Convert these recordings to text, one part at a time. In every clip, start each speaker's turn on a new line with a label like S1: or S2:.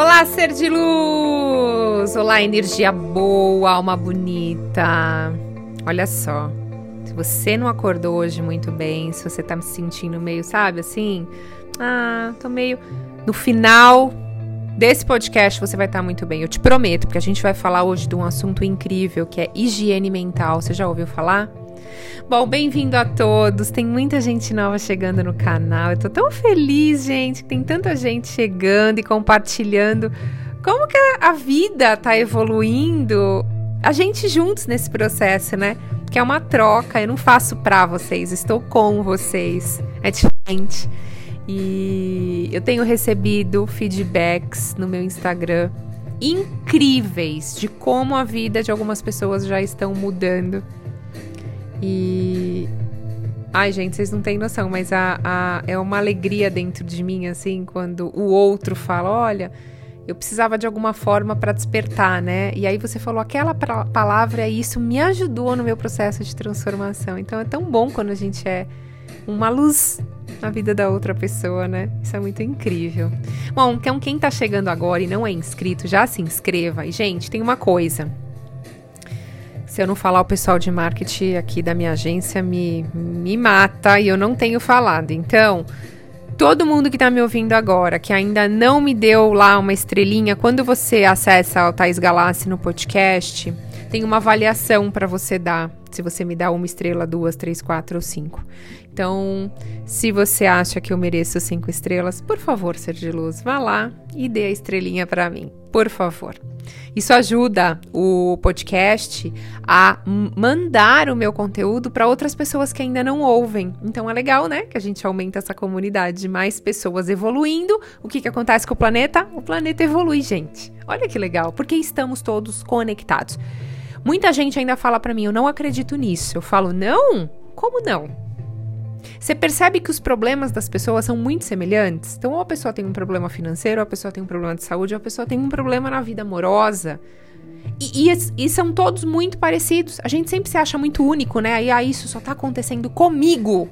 S1: Olá, ser de luz! Olá, energia boa, alma bonita. Olha só, se você não acordou hoje muito bem, se você tá me sentindo meio, sabe, assim, ah, tô meio no final desse podcast você vai estar tá muito bem, eu te prometo, porque a gente vai falar hoje de um assunto incrível que é higiene mental. Você já ouviu falar? Bom, bem-vindo a todos. Tem muita gente nova chegando no canal. Eu tô tão feliz, gente, que tem tanta gente chegando e compartilhando como que a vida tá evoluindo. A gente juntos nesse processo, né? Que é uma troca. Eu não faço pra vocês, estou com vocês. É diferente. E eu tenho recebido feedbacks no meu Instagram incríveis de como a vida de algumas pessoas já estão mudando e. Ai, gente, vocês não têm noção, mas a, a, é uma alegria dentro de mim, assim, quando o outro fala: olha, eu precisava de alguma forma para despertar, né? E aí você falou aquela palavra e isso me ajudou no meu processo de transformação. Então é tão bom quando a gente é uma luz na vida da outra pessoa, né? Isso é muito incrível. Bom, então quem tá chegando agora e não é inscrito, já se inscreva. E, gente, tem uma coisa. Se eu não falar, o pessoal de marketing aqui da minha agência me, me mata e eu não tenho falado. Então, todo mundo que está me ouvindo agora, que ainda não me deu lá uma estrelinha, quando você acessa o Thais Galassi no podcast, tem uma avaliação para você dar. Se você me dá uma estrela, duas, três, quatro ou cinco. Então, se você acha que eu mereço cinco estrelas, por favor, ser de luz, vá lá e dê a estrelinha para mim, por favor. Isso ajuda o podcast a mandar o meu conteúdo para outras pessoas que ainda não ouvem. Então é legal, né? Que a gente aumenta essa comunidade de mais pessoas evoluindo. O que, que acontece com o planeta? O planeta evolui, gente. Olha que legal, porque estamos todos conectados. Muita gente ainda fala para mim, eu não acredito nisso. Eu falo, não? Como não? Você percebe que os problemas das pessoas são muito semelhantes? Então, ou a pessoa tem um problema financeiro, ou a pessoa tem um problema de saúde, ou a pessoa tem um problema na vida amorosa. E, e, e, são todos muito parecidos. A gente sempre se acha muito único, né? Aí, ah, isso só tá acontecendo comigo.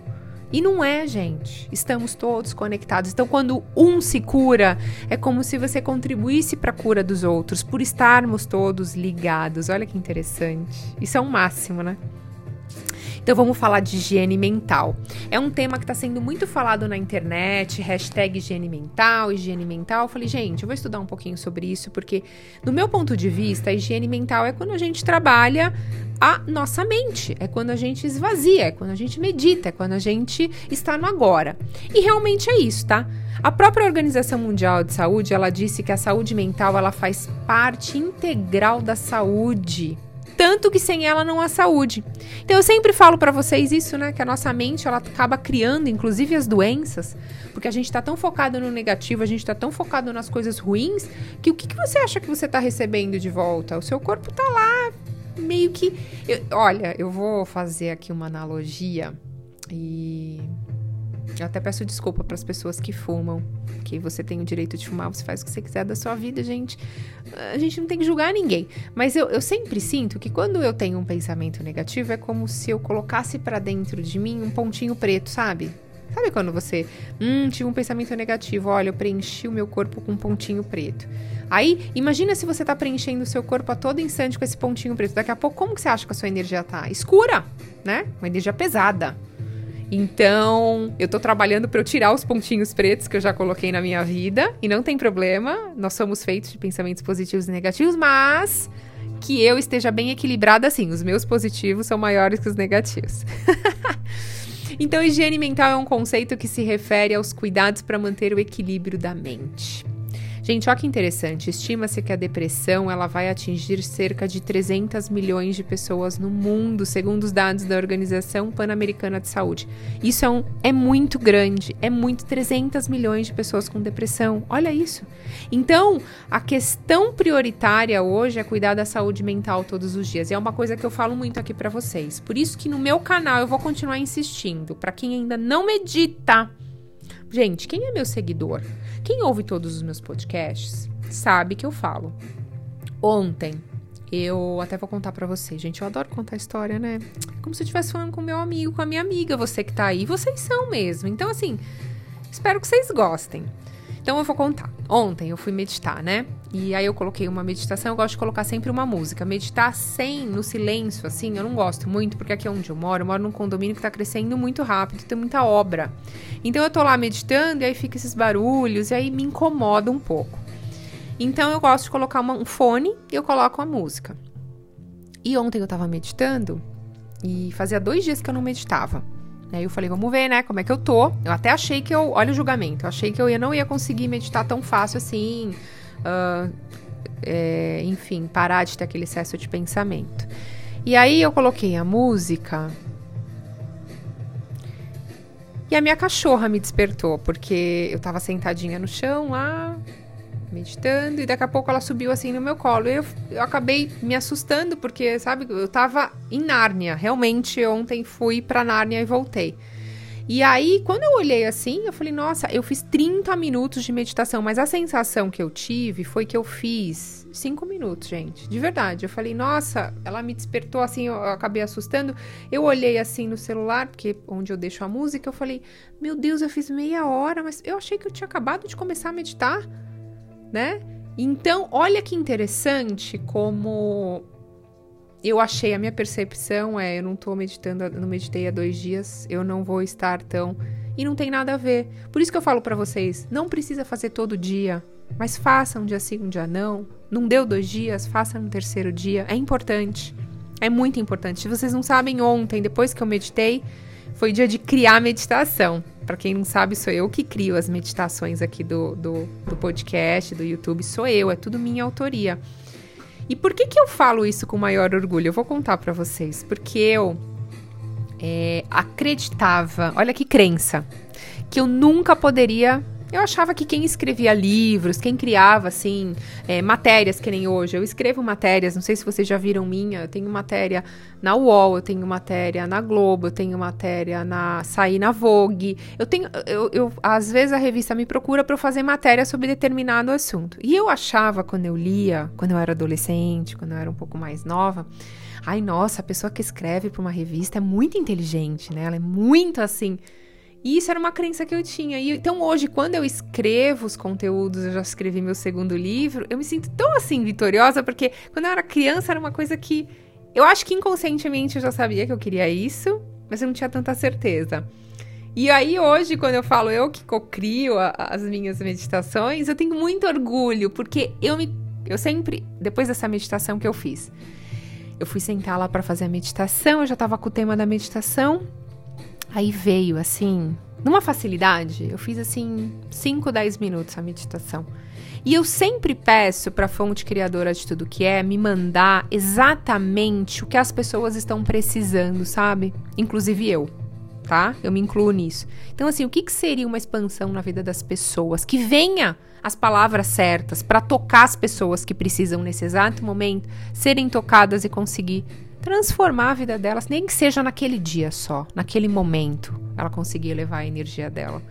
S1: E não é, gente. Estamos todos conectados. Então, quando um se cura, é como se você contribuísse para a cura dos outros, por estarmos todos ligados. Olha que interessante. Isso é um máximo, né? Então vamos falar de higiene mental. É um tema que está sendo muito falado na internet, hashtag higiene mental, higiene mental. Eu falei, gente, eu vou estudar um pouquinho sobre isso, porque no meu ponto de vista, a higiene mental é quando a gente trabalha a nossa mente, é quando a gente esvazia, é quando a gente medita, é quando a gente está no agora. E realmente é isso, tá? A própria Organização Mundial de Saúde, ela disse que a saúde mental, ela faz parte integral da saúde tanto que sem ela não há saúde. Então eu sempre falo para vocês isso, né, que a nossa mente ela acaba criando inclusive as doenças, porque a gente está tão focado no negativo, a gente está tão focado nas coisas ruins, que o que, que você acha que você está recebendo de volta? O seu corpo está lá meio que, eu, olha, eu vou fazer aqui uma analogia e eu até peço desculpa para as pessoas que fumam, que você tem o direito de fumar, você faz o que você quiser da sua vida, gente. A gente não tem que julgar ninguém. Mas eu, eu sempre sinto que quando eu tenho um pensamento negativo, é como se eu colocasse para dentro de mim um pontinho preto, sabe? Sabe quando você, hum, tive um pensamento negativo, olha, eu preenchi o meu corpo com um pontinho preto. Aí, imagina se você tá preenchendo o seu corpo a todo instante com esse pontinho preto. Daqui a pouco, como que você acha que a sua energia tá? Escura, né? Uma energia pesada. Então, eu tô trabalhando para eu tirar os pontinhos pretos que eu já coloquei na minha vida, e não tem problema, nós somos feitos de pensamentos positivos e negativos, mas que eu esteja bem equilibrada assim, os meus positivos são maiores que os negativos. então, higiene mental é um conceito que se refere aos cuidados para manter o equilíbrio da mente. Gente, olha que interessante. Estima-se que a depressão ela vai atingir cerca de 300 milhões de pessoas no mundo, segundo os dados da Organização Pan-Americana de Saúde. Isso é, um, é muito grande, é muito 300 milhões de pessoas com depressão. Olha isso. Então, a questão prioritária hoje é cuidar da saúde mental todos os dias. E é uma coisa que eu falo muito aqui para vocês. Por isso que no meu canal eu vou continuar insistindo. Para quem ainda não medita, gente, quem é meu seguidor? Quem ouve todos os meus podcasts sabe que eu falo. Ontem, eu até vou contar para você, gente. Eu adoro contar história, né? Como se eu estivesse falando com meu amigo, com a minha amiga. Você que tá aí, vocês são mesmo. Então, assim, espero que vocês gostem. Então eu vou contar. Ontem eu fui meditar, né? E aí eu coloquei uma meditação, eu gosto de colocar sempre uma música. Meditar sem, no silêncio, assim, eu não gosto muito, porque aqui é onde eu moro, eu moro num condomínio que tá crescendo muito rápido, tem muita obra. Então eu tô lá meditando e aí fica esses barulhos, e aí me incomoda um pouco. Então eu gosto de colocar uma, um fone e eu coloco a música. E ontem eu tava meditando e fazia dois dias que eu não meditava. Aí eu falei, vamos ver, né, como é que eu tô. Eu até achei que eu, olha o julgamento, eu achei que eu ia, não ia conseguir meditar tão fácil assim, uh, é, enfim, parar de ter aquele excesso de pensamento. E aí eu coloquei a música e a minha cachorra me despertou, porque eu tava sentadinha no chão lá, meditando, e daqui a pouco ela subiu assim no meu colo. Eu, eu acabei me assustando, porque, sabe, eu tava em Nárnia. Realmente, ontem fui pra Nárnia e voltei. E aí, quando eu olhei assim, eu falei, nossa, eu fiz 30 minutos de meditação, mas a sensação que eu tive foi que eu fiz 5 minutos, gente. De verdade. Eu falei, nossa, ela me despertou assim, eu acabei assustando. Eu olhei assim no celular, porque onde eu deixo a música, eu falei, meu Deus, eu fiz meia hora, mas eu achei que eu tinha acabado de começar a meditar né? Então, olha que interessante como eu achei, a minha percepção é, eu não tô meditando, não meditei há dois dias, eu não vou estar tão... E não tem nada a ver. Por isso que eu falo para vocês, não precisa fazer todo dia, mas faça um dia sim, um dia não. Não deu dois dias, faça no terceiro dia. É importante. É muito importante. Se vocês não sabem, ontem, depois que eu meditei, foi dia de criar meditação. Para quem não sabe, sou eu que crio as meditações aqui do, do, do, podcast, do YouTube. Sou eu, é tudo minha autoria. E por que, que eu falo isso com maior orgulho? Eu vou contar para vocês. Porque eu é, acreditava, olha que crença, que eu nunca poderia eu achava que quem escrevia livros, quem criava, assim, é, matérias que nem hoje. Eu escrevo matérias, não sei se vocês já viram minha. Eu tenho matéria na UOL, eu tenho matéria na Globo, eu tenho matéria na Sair na Vogue. Eu tenho. Eu, eu, às vezes a revista me procura para eu fazer matéria sobre determinado assunto. E eu achava, quando eu lia, quando eu era adolescente, quando eu era um pouco mais nova. Ai, nossa, a pessoa que escreve para uma revista é muito inteligente, né? Ela é muito assim e isso era uma crença que eu tinha. E, então hoje, quando eu escrevo os conteúdos, eu já escrevi meu segundo livro, eu me sinto tão assim vitoriosa, porque quando eu era criança era uma coisa que eu acho que inconscientemente eu já sabia que eu queria isso, mas eu não tinha tanta certeza. E aí hoje, quando eu falo eu que cocrio as minhas meditações, eu tenho muito orgulho, porque eu me eu sempre, depois dessa meditação que eu fiz, eu fui sentar lá para fazer a meditação, eu já estava com o tema da meditação, Aí veio assim, numa facilidade, eu fiz assim 5, 10 minutos a meditação. E eu sempre peço para a fonte criadora de tudo que é me mandar exatamente o que as pessoas estão precisando, sabe? Inclusive eu, tá? Eu me incluo nisso. Então, assim, o que, que seria uma expansão na vida das pessoas? Que venha as palavras certas para tocar as pessoas que precisam nesse exato momento serem tocadas e conseguir transformar a vida delas, nem que seja naquele dia só, naquele momento, ela conseguir levar a energia dela.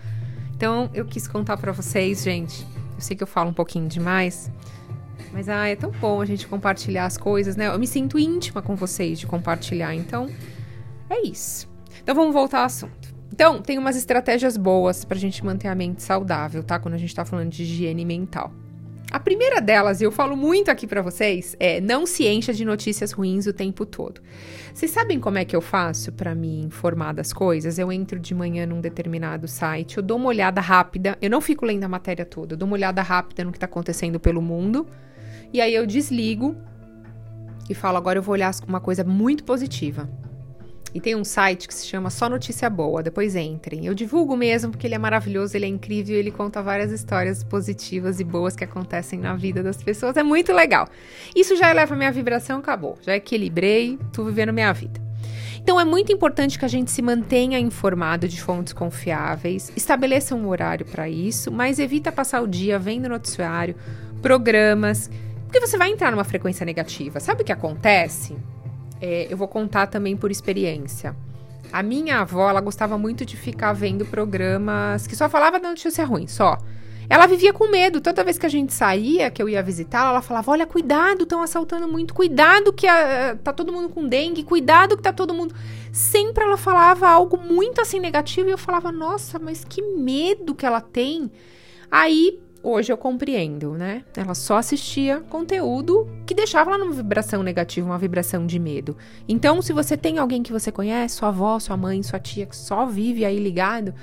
S1: Então, eu quis contar para vocês, gente. Eu sei que eu falo um pouquinho demais, mas ah, é tão bom a gente compartilhar as coisas, né? Eu me sinto íntima com vocês de compartilhar. Então, é isso. Então, vamos voltar ao assunto. Então, tem umas estratégias boas pra gente manter a mente saudável, tá? Quando a gente tá falando de higiene mental. A primeira delas, e eu falo muito aqui para vocês, é não se encha de notícias ruins o tempo todo. Vocês sabem como é que eu faço para me informar das coisas? Eu entro de manhã num determinado site, eu dou uma olhada rápida, eu não fico lendo a matéria toda, eu dou uma olhada rápida no que tá acontecendo pelo mundo, e aí eu desligo e falo, agora eu vou olhar uma coisa muito positiva. E tem um site que se chama Só Notícia Boa, depois entrem. Eu divulgo mesmo porque ele é maravilhoso, ele é incrível, ele conta várias histórias positivas e boas que acontecem na vida das pessoas. É muito legal. Isso já eleva minha vibração, acabou. Já equilibrei, tô vivendo minha vida. Então é muito importante que a gente se mantenha informado de fontes confiáveis, estabeleça um horário para isso, mas evita passar o dia vendo noticiário, programas, porque você vai entrar numa frequência negativa. Sabe o que acontece? É, eu vou contar também por experiência. A minha avó, ela gostava muito de ficar vendo programas que só falava da notícia ruim, só. Ela vivia com medo. Toda vez que a gente saía, que eu ia visitar, ela falava: Olha, cuidado, estão assaltando muito. Cuidado que a, tá todo mundo com dengue. Cuidado que tá todo mundo. Sempre ela falava algo muito assim negativo. E eu falava: Nossa, mas que medo que ela tem. Aí hoje eu compreendo, né? Ela só assistia conteúdo que deixava ela numa vibração negativa, uma vibração de medo. Então, se você tem alguém que você conhece, sua avó, sua mãe, sua tia, que só vive aí ligado,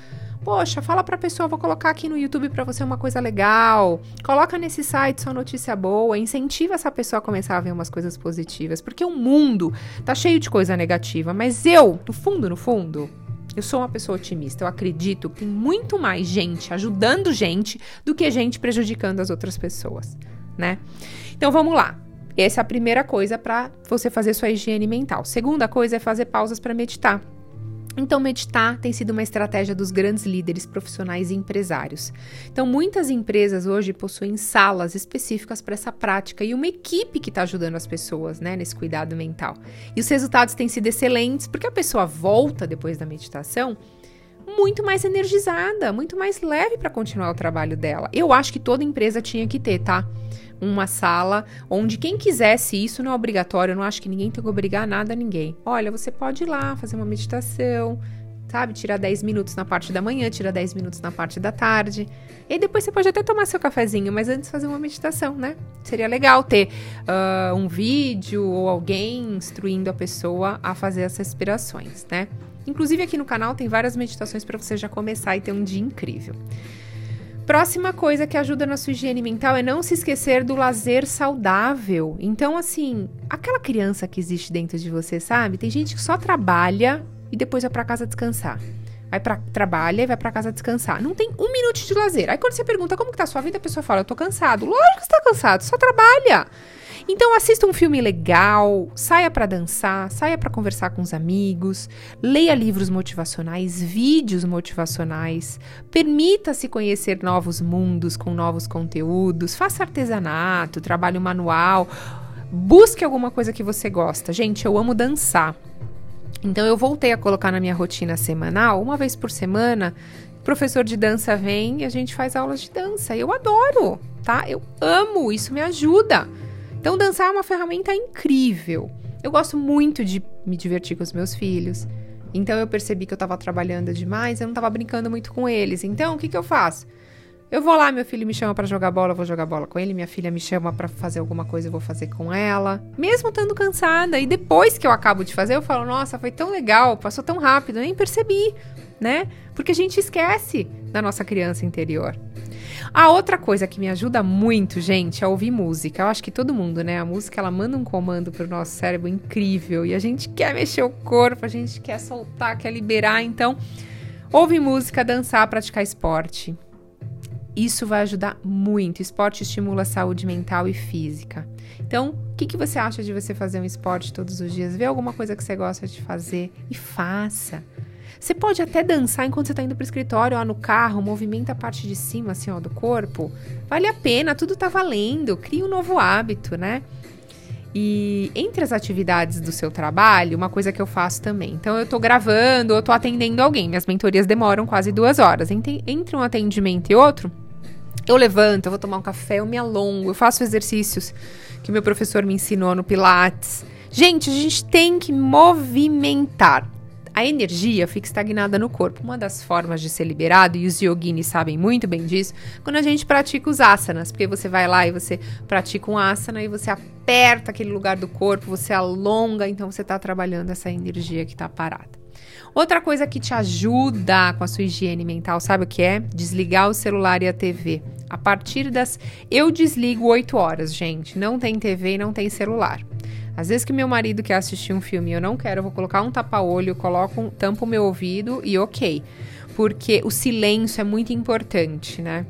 S1: Poxa, fala pra pessoa, vou colocar aqui no YouTube para você uma coisa legal. Coloca nesse site sua notícia boa, incentiva essa pessoa a começar a ver umas coisas positivas, porque o mundo tá cheio de coisa negativa, mas eu, no fundo, no fundo, eu sou uma pessoa otimista. Eu acredito que tem muito mais gente ajudando gente do que gente prejudicando as outras pessoas, né? Então vamos lá. Essa é a primeira coisa para você fazer sua higiene mental. Segunda coisa é fazer pausas para meditar. Então, meditar tem sido uma estratégia dos grandes líderes profissionais e empresários. Então, muitas empresas hoje possuem salas específicas para essa prática e uma equipe que está ajudando as pessoas né, nesse cuidado mental. E os resultados têm sido excelentes porque a pessoa volta depois da meditação muito mais energizada, muito mais leve para continuar o trabalho dela. Eu acho que toda empresa tinha que ter, tá? Uma sala onde quem quisesse isso não é obrigatório, eu não acho que ninguém tem que obrigar nada a ninguém. Olha, você pode ir lá fazer uma meditação, sabe? Tirar 10 minutos na parte da manhã, tirar 10 minutos na parte da tarde. E depois você pode até tomar seu cafezinho, mas antes fazer uma meditação, né? Seria legal ter uh, um vídeo ou alguém instruindo a pessoa a fazer essas respirações, né? Inclusive aqui no canal tem várias meditações para você já começar e ter um dia incrível. Próxima coisa que ajuda na sua higiene mental é não se esquecer do lazer saudável. Então, assim, aquela criança que existe dentro de você, sabe? Tem gente que só trabalha e depois vai para casa descansar. Vai para trabalha e vai para casa descansar. Não tem um minuto de lazer. Aí quando você pergunta como que tá a sua vida, a pessoa fala: "Eu tô cansado". Lógico que você tá cansado, só trabalha. Então assista um filme legal, saia para dançar, saia para conversar com os amigos, leia livros motivacionais, vídeos motivacionais, permita-se conhecer novos mundos com novos conteúdos, faça artesanato, trabalho manual, busque alguma coisa que você gosta. Gente, eu amo dançar. Então eu voltei a colocar na minha rotina semanal, uma vez por semana, professor de dança vem e a gente faz aulas de dança. Eu adoro, tá? Eu amo, isso me ajuda. Então, dançar é uma ferramenta incrível. Eu gosto muito de me divertir com os meus filhos. Então, eu percebi que eu estava trabalhando demais, eu não estava brincando muito com eles. Então, o que, que eu faço? Eu vou lá, meu filho me chama para jogar bola, eu vou jogar bola com ele. Minha filha me chama para fazer alguma coisa, eu vou fazer com ela. Mesmo estando cansada. E depois que eu acabo de fazer, eu falo: Nossa, foi tão legal, passou tão rápido, eu nem percebi, né? Porque a gente esquece da nossa criança interior. A outra coisa que me ajuda muito, gente, é ouvir música. Eu acho que todo mundo, né? A música ela manda um comando pro nosso cérebro incrível e a gente quer mexer o corpo, a gente quer soltar, quer liberar. Então, ouvir música, dançar, praticar esporte. Isso vai ajudar muito. Esporte estimula a saúde mental e física. Então, o que, que você acha de você fazer um esporte todos os dias? Vê alguma coisa que você gosta de fazer e faça. Você pode até dançar enquanto você está indo para o escritório, ó, no carro, movimenta a parte de cima, assim, ó, do corpo. Vale a pena, tudo tá valendo. Cria um novo hábito, né? E entre as atividades do seu trabalho, uma coisa que eu faço também. Então, eu estou gravando, eu estou atendendo alguém. Minhas mentorias demoram quase duas horas. Entre um atendimento e outro, eu levanto, eu vou tomar um café, eu me alongo, eu faço exercícios que meu professor me ensinou no Pilates. Gente, a gente tem que movimentar a energia fica estagnada no corpo. Uma das formas de ser liberado, e os yoginis sabem muito bem disso, quando a gente pratica os asanas, porque você vai lá e você pratica um asana e você aperta aquele lugar do corpo, você alonga, então você está trabalhando essa energia que está parada. Outra coisa que te ajuda com a sua higiene mental, sabe o que é? Desligar o celular e a TV. A partir das. Eu desligo 8 horas, gente. Não tem TV e não tem celular. Às vezes que meu marido quer assistir um filme e eu não quero, eu vou colocar um tapa-olho, coloco um, tampo o meu ouvido e ok. Porque o silêncio é muito importante, né?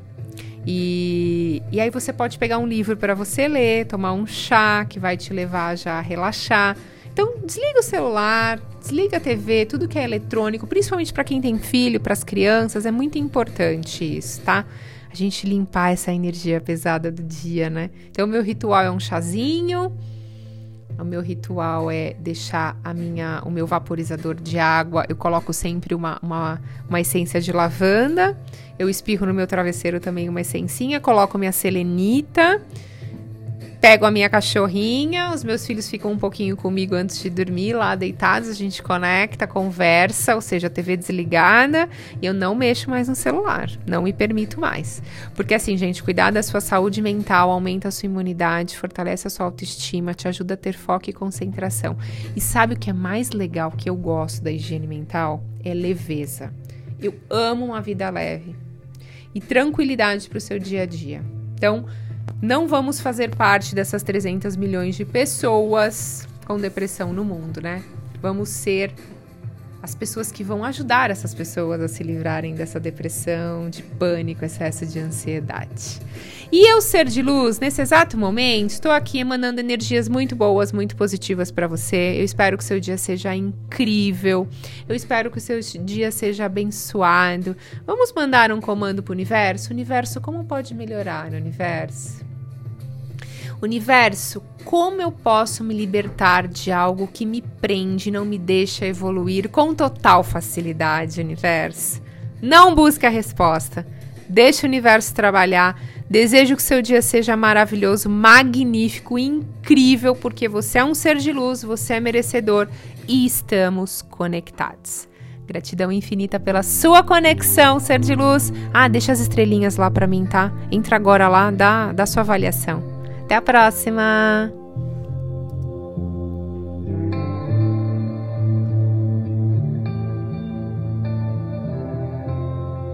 S1: E, e aí você pode pegar um livro para você ler, tomar um chá que vai te levar já a relaxar. Então, desliga o celular, desliga a TV, tudo que é eletrônico, principalmente para quem tem filho, para as crianças, é muito importante isso, tá? A gente limpar essa energia pesada do dia, né? Então, meu ritual é um chazinho, o meu ritual é deixar a minha, o meu vaporizador de água. Eu coloco sempre uma, uma, uma essência de lavanda. Eu espirro no meu travesseiro também uma essencinha. Coloco minha selenita. Pego a minha cachorrinha, os meus filhos ficam um pouquinho comigo antes de dormir, lá deitados, a gente conecta, conversa, ou seja, a TV desligada, e eu não mexo mais no celular, não me permito mais. Porque assim, gente, cuidar da sua saúde mental aumenta a sua imunidade, fortalece a sua autoestima, te ajuda a ter foco e concentração. E sabe o que é mais legal que eu gosto da higiene mental? É leveza. Eu amo uma vida leve e tranquilidade para o seu dia a dia. Então, não vamos fazer parte dessas 300 milhões de pessoas com depressão no mundo, né? Vamos ser as pessoas que vão ajudar essas pessoas a se livrarem dessa depressão, de pânico, excesso de ansiedade. E eu, ser de luz, nesse exato momento, estou aqui emanando energias muito boas, muito positivas para você. Eu espero que seu dia seja incrível. Eu espero que o seu dia seja abençoado. Vamos mandar um comando para o universo? Universo, como pode melhorar universo? Universo, como eu posso me libertar de algo que me prende, não me deixa evoluir com total facilidade, universo? Não busque a resposta. Deixe o universo trabalhar. Desejo que seu dia seja maravilhoso, magnífico, incrível, porque você é um ser de luz, você é merecedor e estamos conectados. Gratidão infinita pela sua conexão, ser de luz. Ah, deixa as estrelinhas lá para mim, tá? Entra agora lá, dá, dá sua avaliação. Até a próxima!